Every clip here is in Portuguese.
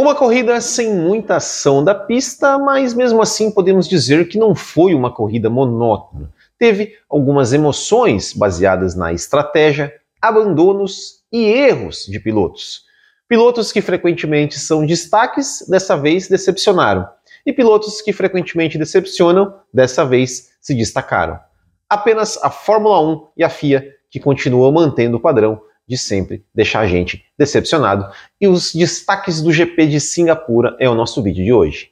Uma corrida sem muita ação da pista, mas mesmo assim podemos dizer que não foi uma corrida monótona. Teve algumas emoções baseadas na estratégia, abandonos e erros de pilotos. Pilotos que frequentemente são destaques, dessa vez decepcionaram. E pilotos que frequentemente decepcionam, dessa vez se destacaram. Apenas a Fórmula 1 e a FIA que continuam mantendo o padrão de sempre deixar a gente decepcionado. E os destaques do GP de Singapura é o nosso vídeo de hoje.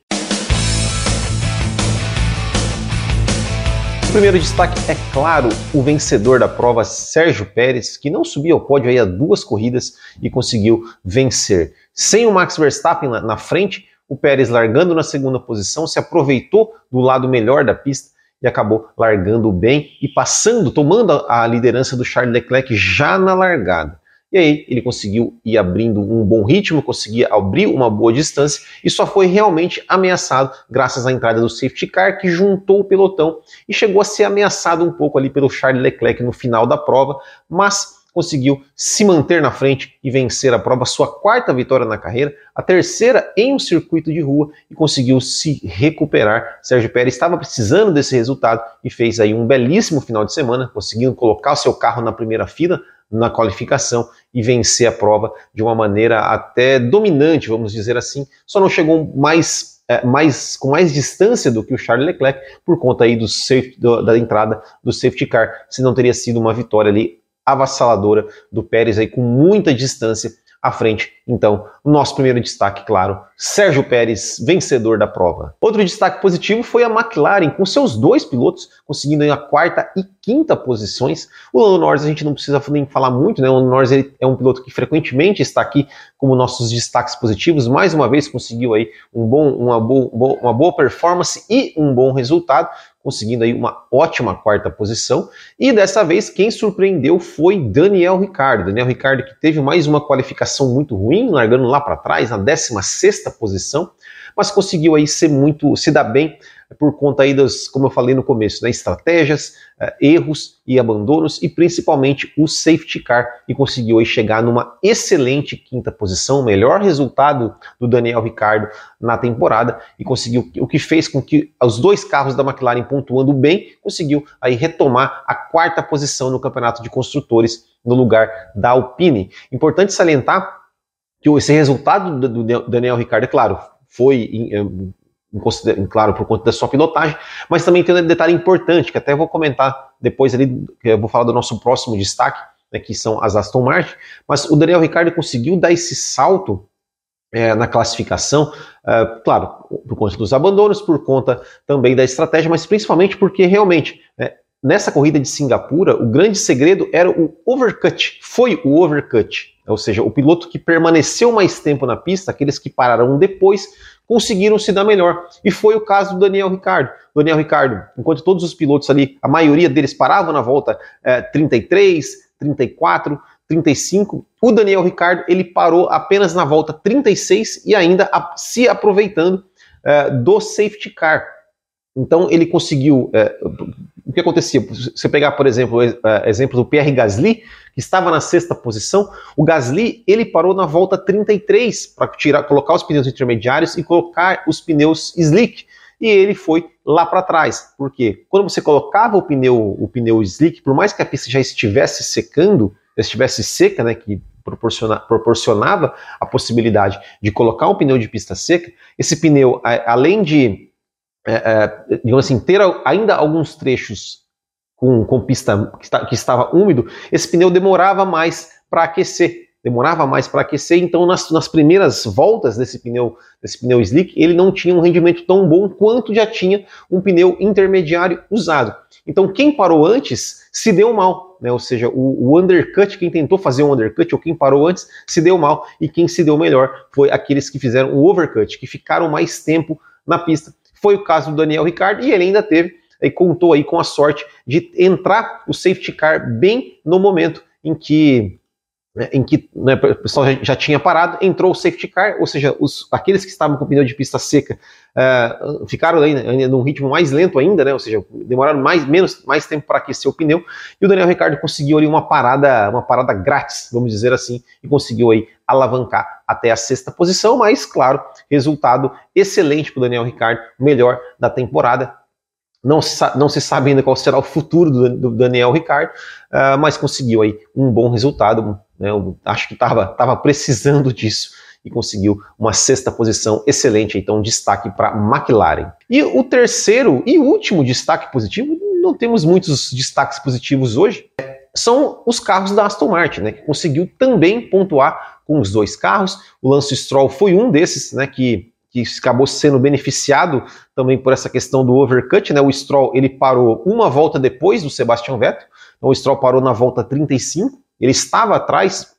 O primeiro destaque é claro o vencedor da prova, Sérgio Pérez, que não subiu ao pódio aí há duas corridas e conseguiu vencer. Sem o Max Verstappen na frente, o Pérez largando na segunda posição, se aproveitou do lado melhor da pista e acabou largando bem e passando, tomando a liderança do Charles Leclerc já na largada. E aí ele conseguiu ir abrindo um bom ritmo, conseguia abrir uma boa distância e só foi realmente ameaçado graças à entrada do safety car que juntou o pelotão e chegou a ser ameaçado um pouco ali pelo Charles Leclerc no final da prova, mas conseguiu se manter na frente e vencer a prova, sua quarta vitória na carreira, a terceira em um circuito de rua e conseguiu se recuperar. Sérgio Pérez estava precisando desse resultado e fez aí um belíssimo final de semana, conseguindo colocar o seu carro na primeira fila na qualificação e vencer a prova de uma maneira até dominante, vamos dizer assim. Só não chegou mais é, mais, com mais distância do que o Charles Leclerc por conta aí do safe, do, da entrada do safety car, se não teria sido uma vitória ali avassaladora do Pérez aí com muita distância à frente. Então, nosso primeiro destaque, claro, Sérgio Pérez, vencedor da prova. Outro destaque positivo foi a McLaren, com seus dois pilotos conseguindo a quarta e quinta posições. O Lando Norris a gente não precisa nem falar muito, né? O Lando Norris ele é um piloto que frequentemente está aqui como nossos destaques positivos. Mais uma vez conseguiu aí um bom, uma, boa, uma boa performance e um bom resultado conseguindo aí uma ótima quarta posição. E dessa vez quem surpreendeu foi Daniel Ricardo. Daniel Ricardo que teve mais uma qualificação muito ruim, largando lá para trás, na 16 posição, mas conseguiu aí ser muito, se dar bem por conta aí das, como eu falei no começo, né, estratégias, uh, erros e abandonos e principalmente o safety car e conseguiu aí chegar numa excelente quinta posição, melhor resultado do Daniel Ricardo na temporada e conseguiu o que fez com que os dois carros da McLaren pontuando bem, conseguiu aí retomar a quarta posição no campeonato de construtores no lugar da Alpine. Importante salientar que esse resultado do Daniel Ricardo, é claro, foi claro, por conta da sua pilotagem, mas também tem um detalhe importante, que até vou comentar depois ali, eu vou falar do nosso próximo destaque, né, que são as Aston Martin, mas o Daniel Ricciardo conseguiu dar esse salto é, na classificação, é, claro, por conta dos abandonos, por conta também da estratégia, mas principalmente porque realmente, é, nessa corrida de Singapura, o grande segredo era o overcut, foi o overcut, ou seja, o piloto que permaneceu mais tempo na pista, aqueles que pararam depois, conseguiram se dar melhor. E foi o caso do Daniel Ricardo. Daniel Ricardo, enquanto todos os pilotos ali, a maioria deles paravam na volta é, 33, 34, 35, o Daniel Ricardo ele parou apenas na volta 36 e ainda a, se aproveitando é, do safety car. Então ele conseguiu. É, o que acontecia? Você pegar, por exemplo, o é, exemplo do Pierre Gasly, que estava na sexta posição, o Gasly ele parou na volta 33 para tirar, colocar os pneus intermediários e colocar os pneus slick. E ele foi lá para trás. Por quê? Quando você colocava o pneu, o pneu slick, por mais que a pista já estivesse secando, estivesse seca, né, que proporciona, proporcionava a possibilidade de colocar um pneu de pista seca, esse pneu, além de é, é, digamos assim, ter ainda alguns trechos com, com pista que, está, que estava úmido, esse pneu demorava mais para aquecer demorava mais para aquecer, então nas, nas, primeiras voltas desse pneu, desse pneu slick, ele não tinha um rendimento tão bom quanto já tinha um pneu intermediário usado. Então quem parou antes se deu mal, né? ou seja, o, o undercut, quem tentou fazer um undercut ou quem parou antes se deu mal, e quem se deu melhor foi aqueles que fizeram o overcut, que ficaram mais tempo na pista. Foi o caso do Daniel Ricardo e ele ainda teve e contou aí com a sorte de entrar o safety car bem no momento em que né, em que né, o pessoal já, já, tinha parado, entrou o safety car, ou seja, os, aqueles que estavam com pneu de pista seca uh, ficaram ainda, ainda num ritmo mais lento ainda, né, ou seja, demoraram mais, menos, mais tempo para aquecer o pneu, e o Daniel Ricciardo conseguiu ali uma parada, uma parada grátis, vamos dizer assim, e conseguiu aí alavancar até a sexta posição, mas claro, resultado excelente para o Daniel Ricciardo, melhor da temporada, não se, não se sabe ainda qual será o futuro do, do Daniel Ricciardo, uh, mas conseguiu aí um bom resultado. Né, eu acho que estava tava precisando disso e conseguiu uma sexta posição excelente, então destaque para McLaren. E o terceiro e último destaque positivo, não temos muitos destaques positivos hoje, são os carros da Aston Martin, né, que conseguiu também pontuar com os dois carros. O Lance Stroll foi um desses, né, que que acabou sendo beneficiado também por essa questão do overcut, né? O Stroll ele parou uma volta depois do Sebastian Vettel, então o Stroll parou na volta 35, ele estava atrás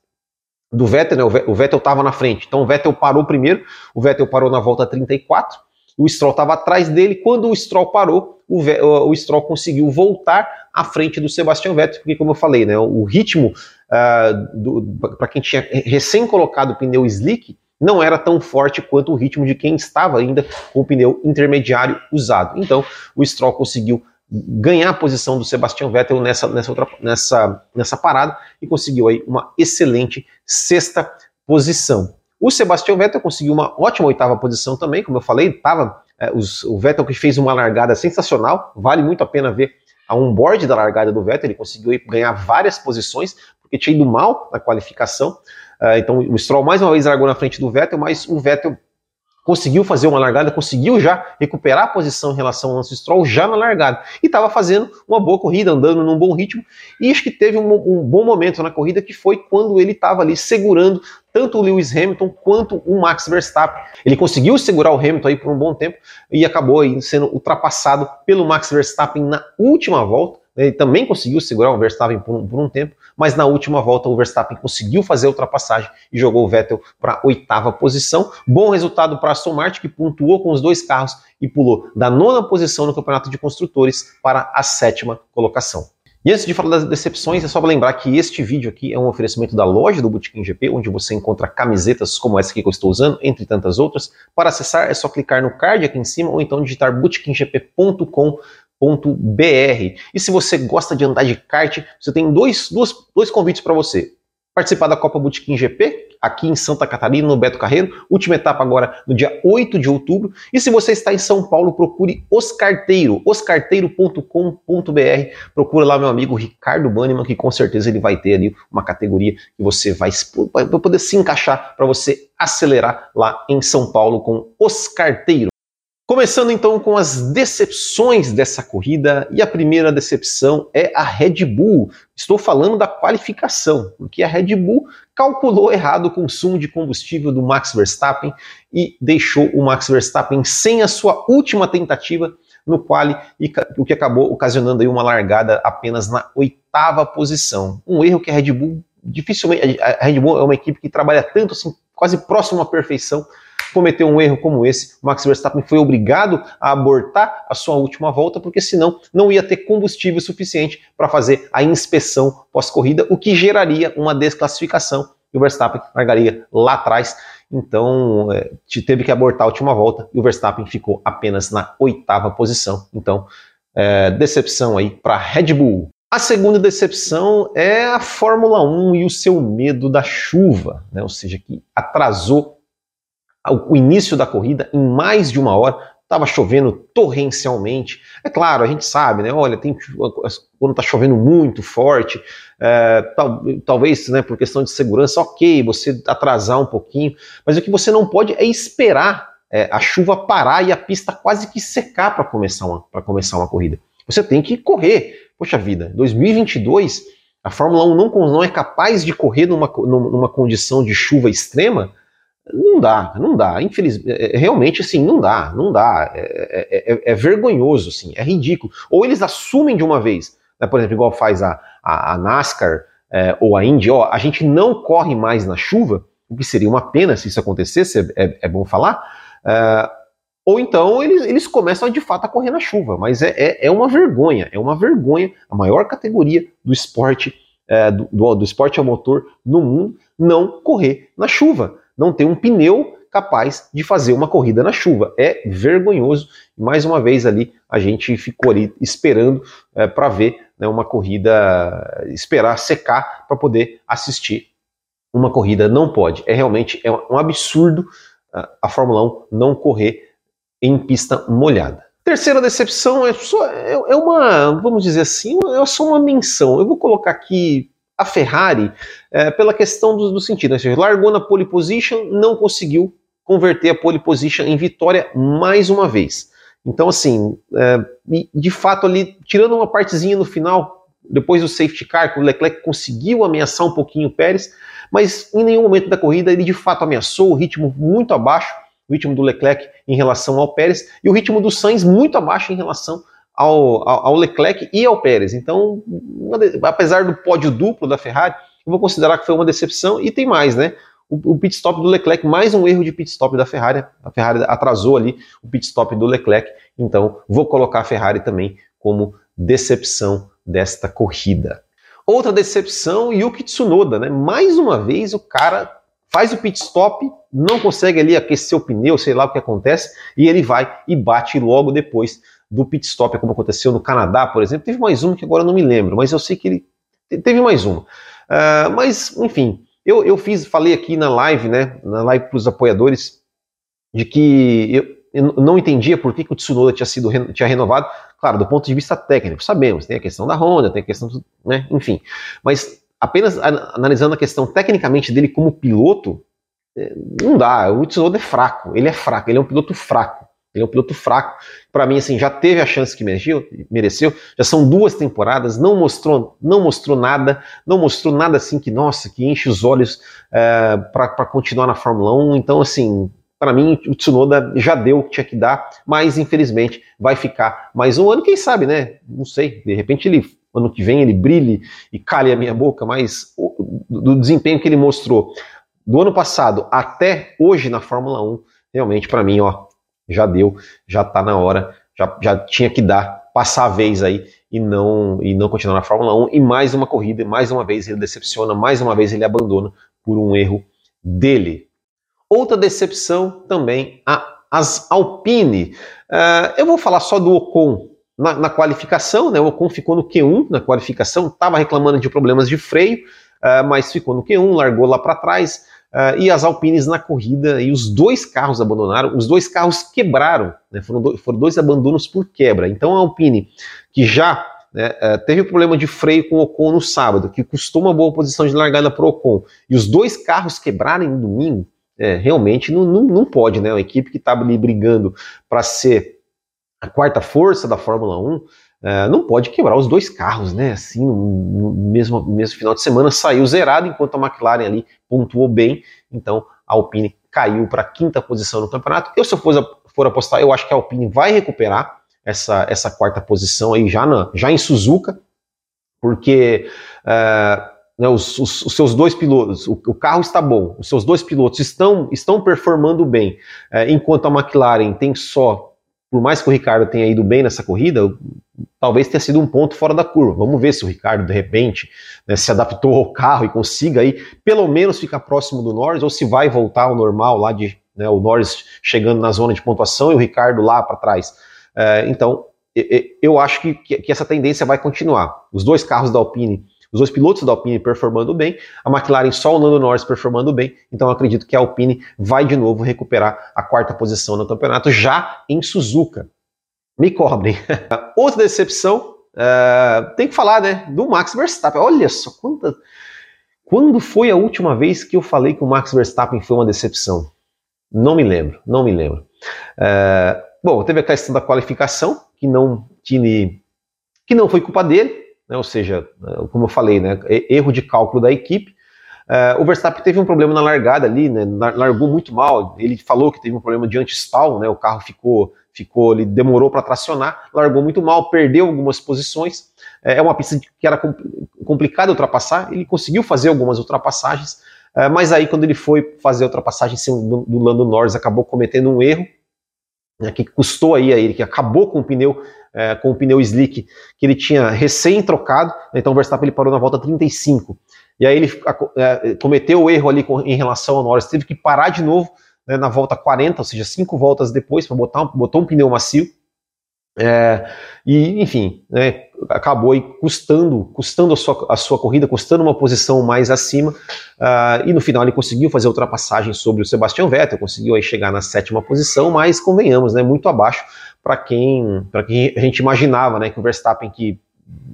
do Vettel, né? O Vettel estava na frente, então o Vettel parou primeiro, o Vettel parou na volta 34, o Stroll estava atrás dele, quando o Stroll parou, o, o, Stroll conseguiu voltar à frente do Sebastian Vettel, porque como eu falei, né? O ritmo uh, para quem tinha recém colocado o pneu slick não era tão forte quanto o ritmo de quem estava ainda com o pneu intermediário usado. Então, o Stroll conseguiu ganhar a posição do Sebastian Vettel nessa, nessa, outra, nessa, nessa parada e conseguiu aí uma excelente sexta posição. O Sebastian Vettel conseguiu uma ótima oitava posição também, como eu falei, tava, é, os, o Vettel que fez uma largada sensacional, vale muito a pena ver a onboard da largada do Vettel, ele conseguiu ganhar várias posições, porque tinha ido mal na qualificação, Uh, então o Stroll mais uma vez largou na frente do Vettel, mas o Vettel conseguiu fazer uma largada, conseguiu já recuperar a posição em relação ao Lance Stroll já na largada. E estava fazendo uma boa corrida, andando num bom ritmo. E acho que teve um, um bom momento na corrida que foi quando ele estava ali segurando tanto o Lewis Hamilton quanto o Max Verstappen. Ele conseguiu segurar o Hamilton aí por um bom tempo e acabou sendo ultrapassado pelo Max Verstappen na última volta. Ele também conseguiu segurar o Verstappen por um, por um, tempo, mas na última volta o Verstappen conseguiu fazer a ultrapassagem e jogou o Vettel para a oitava posição. Bom resultado para a Aston Martin, que pontuou com os dois carros e pulou da nona posição no Campeonato de Construtores para a sétima colocação. E antes de falar das decepções, é só lembrar que este vídeo aqui é um oferecimento da loja do Botequim GP, onde você encontra camisetas como essa que eu estou usando, entre tantas outras. Para acessar é só clicar no card aqui em cima ou então digitar botequimgp.com br. E se você gosta de andar de kart, você tem dois, dois, dois convites para você. Participar da Copa Botequim GP, aqui em Santa Catarina, no Beto Carreiro, última etapa agora no dia 8 de outubro. E se você está em São Paulo, procure Oscarteiro, oscarteiro.com.br. Procura lá meu amigo Ricardo Banniman, que com certeza ele vai ter ali uma categoria que você vai, vai poder se encaixar para você acelerar lá em São Paulo com Oscarteiro. Começando então com as decepções dessa corrida, e a primeira decepção é a Red Bull. Estou falando da qualificação, porque a Red Bull calculou errado o consumo de combustível do Max Verstappen e deixou o Max Verstappen sem a sua última tentativa no quali, o que acabou ocasionando aí uma largada apenas na oitava posição. Um erro que a Red Bull dificilmente. A Red Bull é uma equipe que trabalha tanto assim, quase próximo à perfeição cometeu um erro como esse, Max Verstappen foi obrigado a abortar a sua última volta, porque senão não ia ter combustível suficiente para fazer a inspeção pós-corrida, o que geraria uma desclassificação e o Verstappen largaria lá atrás. Então, é, teve que abortar a última volta e o Verstappen ficou apenas na oitava posição. Então, é, decepção aí para Red Bull. A segunda decepção é a Fórmula 1 e o seu medo da chuva, né? ou seja, que atrasou o início da corrida em mais de uma hora. Estava chovendo torrencialmente. É claro, a gente sabe, né? Olha, tem, quando está chovendo muito forte, é, tal, talvez né, por questão de segurança, ok, você atrasar um pouquinho, mas o que você não pode é esperar é, a chuva parar e a pista quase que secar para começar, uma, começar uma corrida. Você tem que correr. Poxa vida, 2022, a Fórmula 1 não, não é capaz de correr numa, numa condição de chuva extrema não dá, não dá. Infelizmente, é, é, realmente, assim, não dá, não dá. É, é, é, é, vergonhoso, assim, é ridículo. Ou eles assumem de uma vez, né, por exemplo, igual faz a, a, a NASCAR é, ou a Indy, ó, a gente não corre mais na chuva, o que seria uma pena se isso acontecesse, é, bom falar. ou então eles, eles começam de fato a correr na chuva, mas é, é, uma vergonha, é uma vergonha. A maior categoria do esporte é, do, do esporte ao motor no mundo não correr na chuva, não ter um pneu capaz de fazer uma corrida na chuva. É vergonhoso. Mais uma vez ali a gente ficou ali esperando é, para ver né, uma corrida, esperar secar para poder assistir uma corrida. Não pode. É realmente é um absurdo a Fórmula 1 não correr em pista molhada. Terceira decepção é, só, é, é uma, vamos dizer assim, é só uma menção. Eu vou colocar aqui a Ferrari é, pela questão do, do sentido. Ou seja, largou na pole position, não conseguiu converter a pole position em vitória mais uma vez. Então, assim, é, de fato, ali, tirando uma partezinha no final, depois do safety car, que o Leclerc conseguiu ameaçar um pouquinho o Pérez, mas em nenhum momento da corrida ele de fato ameaçou o ritmo muito abaixo, o ritmo do Leclerc em relação ao Pérez, e o ritmo do Sainz muito abaixo em relação ao, ao, Leclerc e ao Pérez. Então, apesar do pódio duplo da Ferrari, eu vou considerar que foi uma decepção, e tem mais, né? o, pit stop do Leclerc, mais um erro de pit stop da Ferrari. A Ferrari atrasou ali o pit stop do Leclerc, então vou colocar a Ferrari também como decepção desta corrida. Outra decepção, Yuki Tsunoda, né? Mais uma vez o cara faz o pit stop, não consegue ali aquecer o pneu, sei lá o que acontece, e ele vai e bate logo depois do pit stop, como aconteceu no Canadá, por exemplo. Teve mais uma que agora eu não me lembro, mas eu sei que ele teve mais uma. Uh, mas, enfim, eu, eu fiz, falei aqui na live, né, na live para os apoiadores, de que eu, eu, não entendia por que, que o Tsunoda tinha sido tinha renovado. Claro, do ponto de vista técnico, sabemos, tem a questão da Honda, tem a questão, do, né, enfim. Mas apenas analisando a questão tecnicamente dele como piloto, é, não dá. O Tsunoda é fraco, ele é fraco, ele é um piloto fraco. Ele é um piloto fraco. Para mim, assim, já teve a chance que mereceu, mereceu. Já são duas temporadas, não mostrou, não mostrou nada, não mostrou nada assim que, nossa, que enche os olhos é, para continuar na Fórmula 1. Então, assim, para mim, o Tsunoda já deu o que tinha que dar, mas infelizmente vai ficar mais um ano, quem sabe, né? Não sei, de repente ele, ano que vem, ele brilhe e calhe a minha boca, mas o, do desempenho que ele mostrou do ano passado até hoje na Fórmula 1, realmente, para mim, ó, já deu, já está na hora, já, já tinha que dar, passar a vez aí e não e não continuar na Fórmula 1. E mais uma corrida, mais uma vez ele decepciona, mais uma vez ele abandona por um erro dele. Outra decepção também, a, as Alpine. Uh, eu vou falar só do Ocon na, na, qualificação, né? O Ocon ficou no Q1 na qualificação, estava reclamando de problemas de freio, uh, mas ficou no Q1, largou lá para trás. Uh, e as Alpines na corrida, e os dois carros abandonaram, os dois carros quebraram, né, foram, do, foram, dois abandonos por quebra. Então a Alpine, que já né, uh, teve problema de freio com o Ocon no sábado, que custou uma boa posição de largada para o Ocon, e os dois carros quebrarem no domingo, é, realmente não, não, não pode, né? Uma equipe que estava ali brigando para ser a quarta força da Fórmula 1, Uh, não pode quebrar os dois carros, né? Assim, no, mesmo, mesmo final de semana saiu zerado, enquanto a McLaren ali pontuou bem. Então a Alpine caiu para a quinta posição no campeonato. Eu, se eu for, apostar, eu acho que a Alpine vai recuperar essa, essa quarta posição aí já, na, já em Suzuka, porque uh, né, os, os, os, seus dois pilotos, o, o, carro está bom, os seus dois pilotos estão, estão performando bem, uh, enquanto a McLaren tem só por mais que o Ricardo tenha ido bem nessa corrida, talvez tenha sido um ponto fora da curva. Vamos ver se o Ricardo, de repente, né, se adaptou ao carro e consiga aí, pelo menos, ficar próximo do Norris, ou se vai voltar ao normal lá de né, o Norris chegando na zona de pontuação e o Ricardo lá para trás. É, então, eu acho que, que, essa tendência vai continuar. Os dois carros da Alpine os dois pilotos da Alpine performando bem, a McLaren só o Lando Norris performando bem, então acredito que a Alpine vai de novo recuperar a quarta posição no campeonato já em Suzuka. Me cobrem. Outra decepção, uh, tem que falar, né, do Max Verstappen. Olha só quanta... Quando foi a última vez que eu falei que o Max Verstappen foi uma decepção? Não me lembro, não me lembro. Uh, bom, teve a questão da qualificação, que não, que, que não foi culpa dele, né? ou seja, como eu falei, né? erro de cálculo da equipe. Uh, o Verstappen teve um problema na largada ali, né? largou muito mal. Ele falou que teve um problema de anti-stall, né? o carro ficou, ficou, ele demorou para tracionar, largou muito mal, perdeu algumas posições. É, é uma pista que era complicada ultrapassar, ele conseguiu fazer algumas ultrapassagens, mas aí quando ele foi fazer a ultrapassagem do, do Lando Norris, acabou cometendo um erro né, que custou aí a ele, que acabou com o pneu, é, com o pneu slick que ele tinha recém trocado, né, então o Verstappen ele parou na volta 35, e aí ele é, cometeu o erro ali com, em relação ao Norris, teve que parar de novo né, na volta 40, ou seja, cinco voltas depois, para botar um, botou um pneu macio, é, e, enfim, né, acabou aí custando, custando a sua, a sua corrida, custando uma posição mais acima, uh, e no final ele conseguiu fazer ultrapassagem sobre o Sebastian Vettel, conseguiu aí chegar na sétima posição, mas convenhamos, né, muito abaixo para quem, quem a gente imaginava, né, que o Verstappen que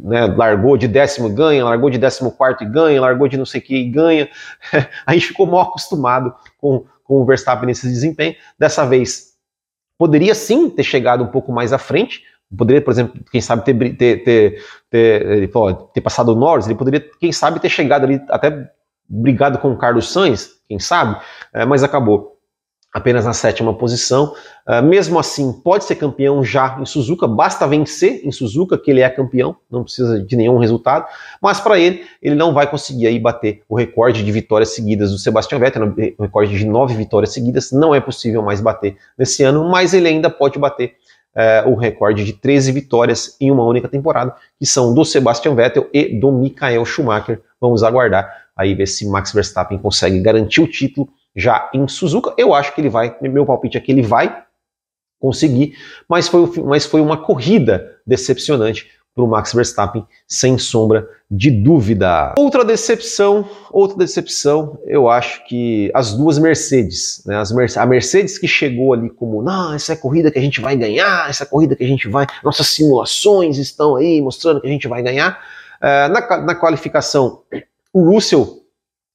né, largou de décimo ganha, largou de décimo quarto e ganha, largou de não sei o que e ganha, a gente ficou mal acostumado com, com o Verstappen nesse desempenho, dessa vez poderia sim ter chegado um pouco mais à frente, poderia, por exemplo, quem sabe ter, ter, ter, ter, ter passado o Norris, ele poderia, quem sabe, ter chegado ali até brigado com o Carlos Sainz, quem sabe, é, mas acabou apenas na sétima posição. Uh, mesmo assim, pode ser campeão já em Suzuka, basta vencer em Suzuka que ele é campeão, não precisa de nenhum resultado, mas para ele, ele não vai conseguir aí bater o recorde de vitórias seguidas do Sebastian Vettel, o recorde de nove vitórias seguidas, não é possível mais bater nesse ano, mas ele ainda pode bater uh, o recorde de 13 vitórias em uma única temporada, que são do Sebastian Vettel e do Michael Schumacher. Vamos aguardar aí ver se Max Verstappen consegue garantir o título já em Suzuka. Eu acho que ele vai, meu palpite é que ele vai conseguir, mas foi, mas foi uma corrida decepcionante para o Max Verstappen, sem sombra de dúvida. Outra decepção, outra decepção, eu acho que as duas Mercedes, né, as Mer a Mercedes que chegou ali como, não, essa é a corrida que a gente vai ganhar, essa é a corrida que a gente vai, nossas simulações estão aí mostrando que a gente vai ganhar. Uh, na, na qualificação, o Russell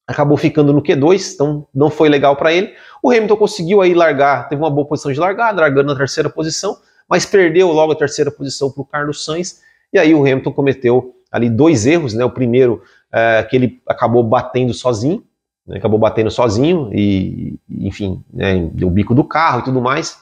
acabou ficando no Q2, então não foi legal para ele. O Hamilton conseguiu aí largar, teve uma boa posição de largada, largando na terceira posição, mas perdeu logo a terceira posição para o Carlos Sainz, e aí o Hamilton cometeu ali dois erros, né? O primeiro é, que ele acabou batendo sozinho, né? acabou batendo sozinho e, enfim, né? deu o bico do carro e tudo mais.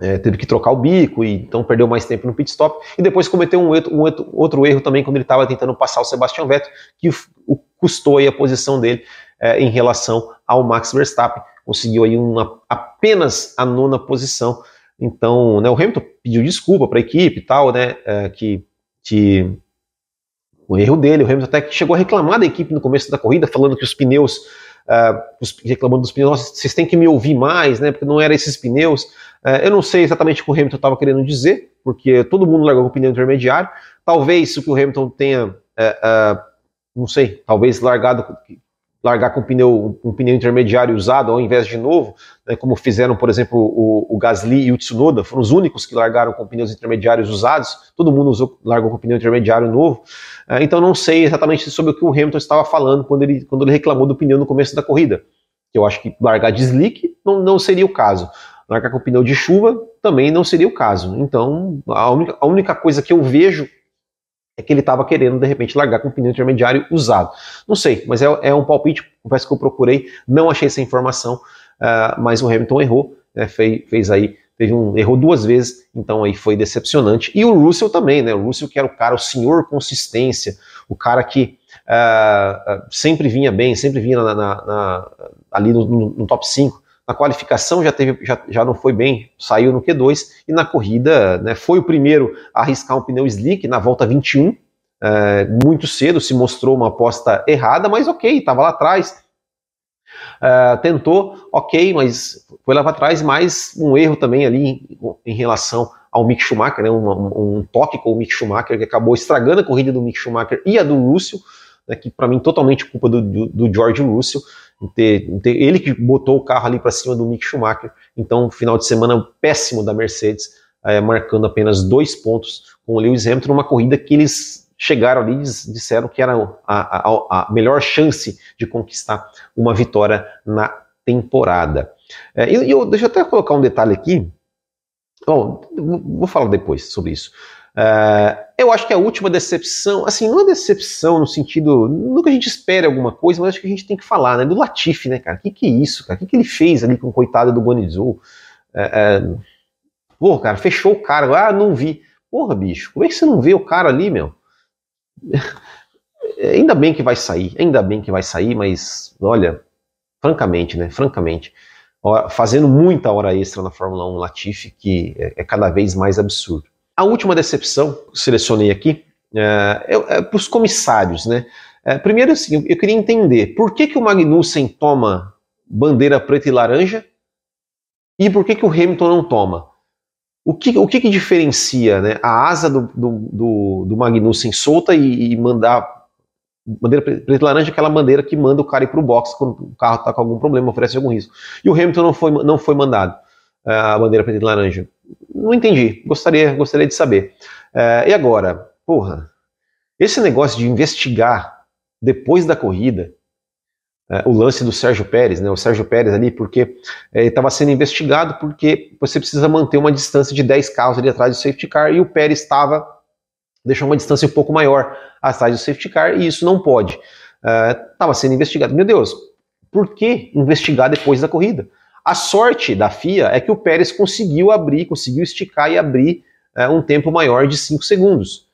É, teve que trocar o bico e então perdeu mais tempo no pit stop e depois cometeu um, um outro erro também quando ele estava tentando passar o Sebastian Vettel que o, custou aí a posição dele é, em relação ao Max Verstappen. Conseguiu aí uma, apenas a nona posição. Então, né, o Hamilton pediu desculpa para a equipe e tal, né, é, que, que o erro dele, o Hamilton até chegou a reclamar da equipe no começo da corrida, falando que os pneus, uh, os, reclamando dos pneus, vocês têm que me ouvir mais, né, porque não eram esses pneus. Uh, eu não sei exatamente o que o Hamilton estava querendo dizer, porque todo mundo largou com o pneu intermediário. Talvez o que o Hamilton tenha uh, não sei, talvez largado, largar com um pneu, um pneu intermediário usado ao invés de novo, né, como fizeram, por exemplo, o, o, Gasly e o Tsunoda, foram os únicos que largaram com pneus intermediários usados, todo mundo usou, largou com pneu intermediário novo, é, então não sei exatamente sobre o que o Hamilton estava falando quando ele, quando ele reclamou do pneu no começo da corrida, eu acho que largar de slick não, não seria o caso. Largar com pneu de chuva também não seria o caso. Então, a única, a única coisa que eu vejo é que ele estava querendo, de repente, largar com o pneu intermediário usado. Não sei, mas é, é um palpite, confesso que eu procurei, não achei essa informação, uh, mas o Hamilton errou, né, fez, fez aí, teve um, errou duas vezes, então aí foi decepcionante. E o Russell também, né, o Russell que era o cara, o senhor consistência, o cara que uh, sempre vinha bem, sempre vinha na, na, na, ali no, no, no top 5, na qualificação já, teve, já, já não foi bem, saiu no Q2, e na corrida né, foi o primeiro a arriscar um pneu slick na volta 21, é, muito cedo, se mostrou uma aposta errada, mas ok, estava lá atrás. É, tentou, ok, mas foi lá para trás, mas um erro também ali em, em relação ao Mick Schumacher, né, um, um, toque com o Mick Schumacher que acabou estragando a corrida do Mick Schumacher e a do Lúcio, né, que para mim totalmente culpa do, do, do George Russell ter, ter, ele que botou o carro ali para cima do Mick Schumacher. Então, final de semana péssimo da Mercedes, é, marcando apenas dois pontos com o Lewis Hamilton, numa corrida que eles chegaram ali e disseram que era a, a, a, melhor chance de conquistar uma vitória na temporada. É, e eu, deixa eu até colocar um detalhe aqui. Bom, vou falar depois sobre isso. Uh, eu acho que a última decepção, assim, não é decepção no sentido, nunca a gente espera alguma coisa, mas acho que a gente tem que falar, né, do Latifi, né, cara, o que que é isso, cara, o que que ele fez ali com o coitado do Guanizou? É, é, pô, cara, fechou o cara, ah, não vi. Porra, bicho, como é que você não vê o cara ali, meu? ainda bem que vai sair, ainda bem que vai sair, mas, olha, francamente, né, francamente, fazendo muita hora extra na Fórmula 1 Latifi, que é cada vez mais absurdo. A última decepção selecionei aqui é, é, para os comissários, né? É, primeiro, assim, eu, queria entender por que, que o Magnussen toma bandeira preta e laranja e por que, que o Hamilton não toma. O que, o que, que diferencia né, a asa do, do, do, do Magnussen solta e, e mandar bandeira preta e laranja aquela bandeira que manda o cara ir para o box quando o carro está com algum problema, oferece algum risco. E o Hamilton não foi, não foi mandado a bandeira preta e laranja. Não entendi, gostaria, gostaria de saber. Uh, e agora, porra, esse negócio de investigar depois da corrida uh, o lance do Sérgio Pérez, né, o Sérgio Pérez ali, porque ele estava sendo investigado porque você precisa manter uma distância de 10 carros ali atrás do safety car e o Pérez estava deixou uma distância um pouco maior atrás do safety car e isso não pode. Estava uh, sendo investigado. Meu Deus, por que investigar depois da corrida? A sorte da FIA é que o Pérez conseguiu abrir, conseguiu esticar e abrir uh, um tempo maior de 5 segundos.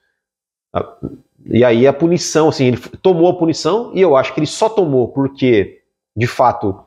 Uh, e aí a punição, assim, ele tomou a punição e eu acho que ele só tomou porque, de fato,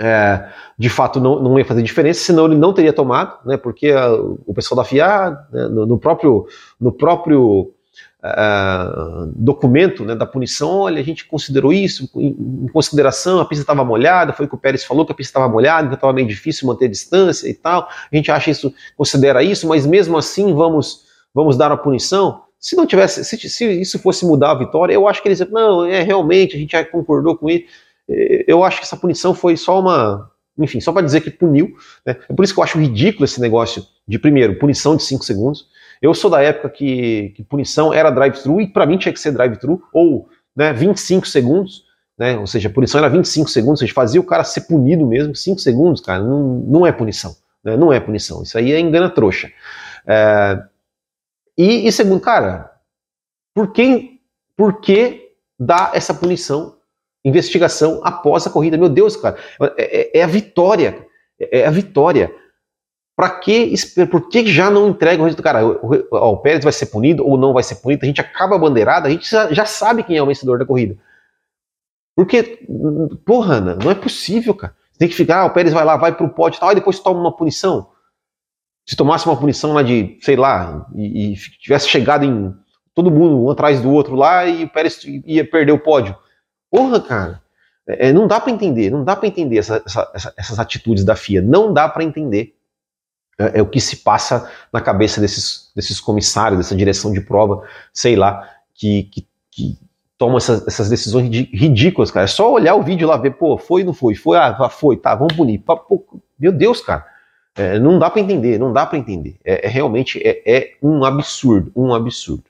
é, de fato não, não ia fazer diferença, senão ele não teria tomado, né, porque a, o pessoal da FIA, né, no, no, próprio, no próprio uh, documento né, da punição, olha, a gente considerou isso, em, em consideração, a pista estava molhada, foi o que o Pérez falou, que a pista estava molhada, então estava meio difícil manter a distância e tal, a gente acha isso, considera isso, mas mesmo assim vamos, vamos dar a punição, se não tivesse, se, se isso fosse mudar a vitória, eu acho que eles, não, é realmente, a gente já concordou com isso, eu acho que essa punição foi só uma. Enfim, só para dizer que puniu. Né? É por isso que eu acho ridículo esse negócio de, primeiro, punição de 5 segundos. Eu sou da época que, que punição era drive-thru e para mim tinha que ser drive-thru, ou né, 25 segundos. Né? Ou seja, punição era 25 segundos, ou seja, fazia o cara ser punido mesmo. 5 segundos, cara, não, não é punição. Né? Não é punição. Isso aí é engana trouxa. É... E, e segundo, cara, por que, por que dar essa punição investigação após a corrida. Meu Deus, cara, é, é, é a vitória. É, é a vitória. Para que, por que já não entrega o resultado? Cara, o, o, Pérez vai ser punido ou não vai ser punido? A gente acaba a bandeirada, a gente já, já sabe quem é o vencedor da corrida. Porque, porra, não é possível, cara. Você tem que ficar, ah, o Pérez vai lá, vai pro pódio e tal, e depois toma uma punição. Se tomasse uma punição lá de, sei lá, e, e tivesse chegado em todo mundo um atrás do outro lá e o Pérez ia perder o pódio. Porra, cara, é, não dá para entender, não dá para entender essa, essa, essas atitudes da FIA, não dá para entender é, é, o que se passa na cabeça desses, desses comissários, dessa direção de prova, sei lá, que, que, que tomam essas, essas, decisões ridículas, cara. É só olhar o vídeo lá, ver, pô, foi ou não foi? Foi, ah, foi, tá, vamos punir. Pô, meu Deus, cara. É, não dá para entender, não dá para entender. É, é realmente é, é, um absurdo, um absurdo.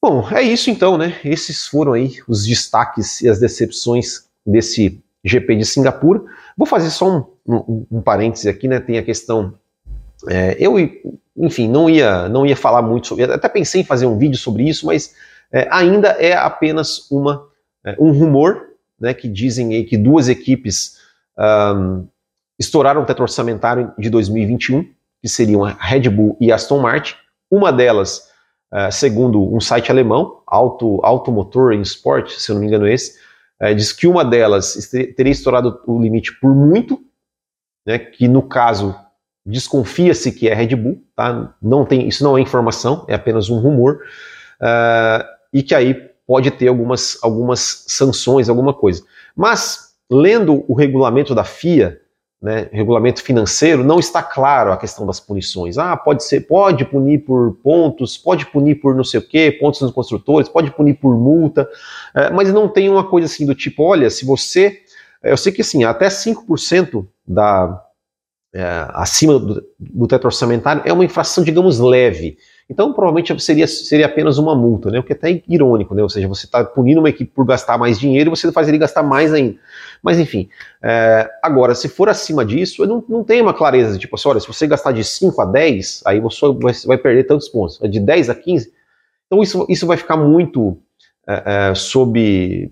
Bom, é isso então, né? Esses foram aí os destaques e as decepções desse GP de Singapura. Vou fazer só um, um, um parêntese aqui, né? Tem a questão. É, eu, enfim, não ia, não ia falar muito sobre. Até pensei em fazer um vídeo sobre isso, mas é, ainda é apenas uma, é, um rumor, né? Que dizem aí que duas equipes um, estouraram o teto orçamentário de 2021, que seriam a Red Bull e Aston Martin. Uma delas Uh, segundo um site alemão, Auto, Automotor em Sport, se eu não me engano esse, uh, diz que uma delas teria estourado o limite por muito, né, que no caso desconfia-se que é Red Bull, tá? não tem, isso não é informação, é apenas um rumor, uh, e que aí pode ter algumas, algumas sanções, alguma coisa. Mas, lendo o regulamento da FIA, né, regulamento financeiro, não está claro a questão das punições. Ah, pode ser, pode punir por pontos, pode punir por não sei o quê, pontos nos construtores, pode punir por multa, é, mas não tem uma coisa assim do tipo, olha, se você. Eu sei que assim, até 5% da, é, acima do, do teto orçamentário é uma infração, digamos, leve. Então, provavelmente seria, seria apenas uma multa, né? o que é até irônico, né? ou seja, você está punindo uma equipe por gastar mais dinheiro e você faz ele gastar mais ainda. Mas, enfim, é, agora, se for acima disso, não, não tem uma clareza, tipo assim, olha, se você gastar de 5 a 10, aí você vai, vai perder tantos pontos, de 10 a 15, então isso, isso vai ficar muito é, é, sob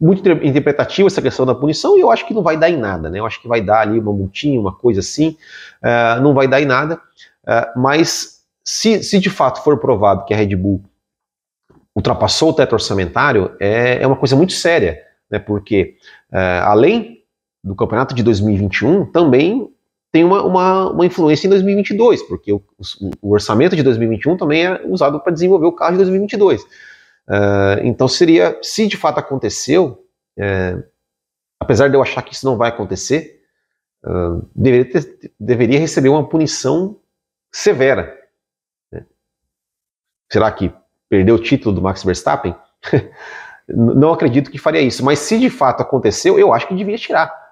muito interpretativo essa questão da punição e eu acho que não vai dar em nada, né? Eu acho que vai dar ali uma multinha, uma coisa assim, uh, não vai dar em nada, uh, mas se, se de fato for provado que a Red Bull ultrapassou o teto orçamentário, é, é uma coisa muito séria, né? Porque uh, além do campeonato de 2021 também tem uma, uma, uma influência em 2022, porque o, o, orçamento de 2021 também é usado para desenvolver o carro de 2022. Uh, então seria, se de fato aconteceu, é, apesar de eu achar que isso não vai acontecer, uh, deveria, ter, deveria receber uma punição severa. Será que perdeu o título do Max Verstappen? não acredito que faria isso, mas se de fato aconteceu, eu acho que devia tirar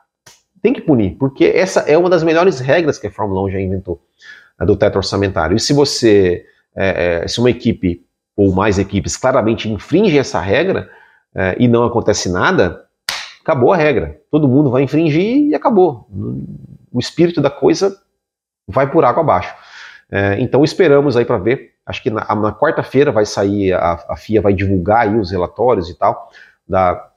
tem que punir, porque essa é uma das melhores regras que a Fórmula 1 já inventou, a do teto orçamentário. E se você, é, é, se uma equipe ou mais equipes claramente infringem essa regra é, e não acontece nada, acabou a regra. Todo mundo vai infringir e acabou. O espírito da coisa vai por água abaixo. É, então esperamos aí para ver. Acho que na, na quarta-feira vai sair, a, a, FIA vai divulgar aí os relatórios e tal da,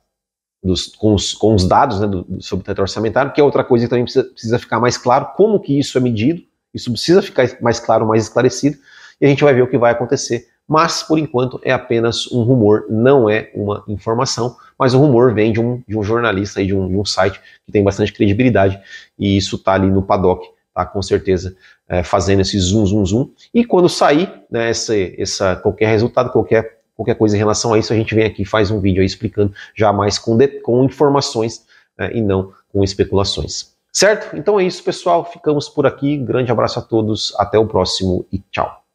dos, com, os, com, os, dados né, do, sobre o teto orçamentário, que é outra coisa que também precisa, precisa, ficar mais claro, como que isso é medido, isso precisa ficar mais claro, mais esclarecido, e a gente vai ver o que vai acontecer. Mas, por enquanto, é apenas um rumor, não é uma informação, mas o rumor vem de um, de um jornalista, aí, de, um, de um site que tem bastante credibilidade, e isso está ali no paddock, tá com certeza é, fazendo esse zoom, zoom, zoom, e quando sair né, essa, essa, qualquer resultado, qualquer qualquer coisa em relação a isso, a gente vem aqui e faz um vídeo aí explicando já mais com, de, com informações né, e não com especulações. Certo? Então é isso, pessoal. Ficamos por aqui. Grande abraço a todos. Até o próximo e tchau.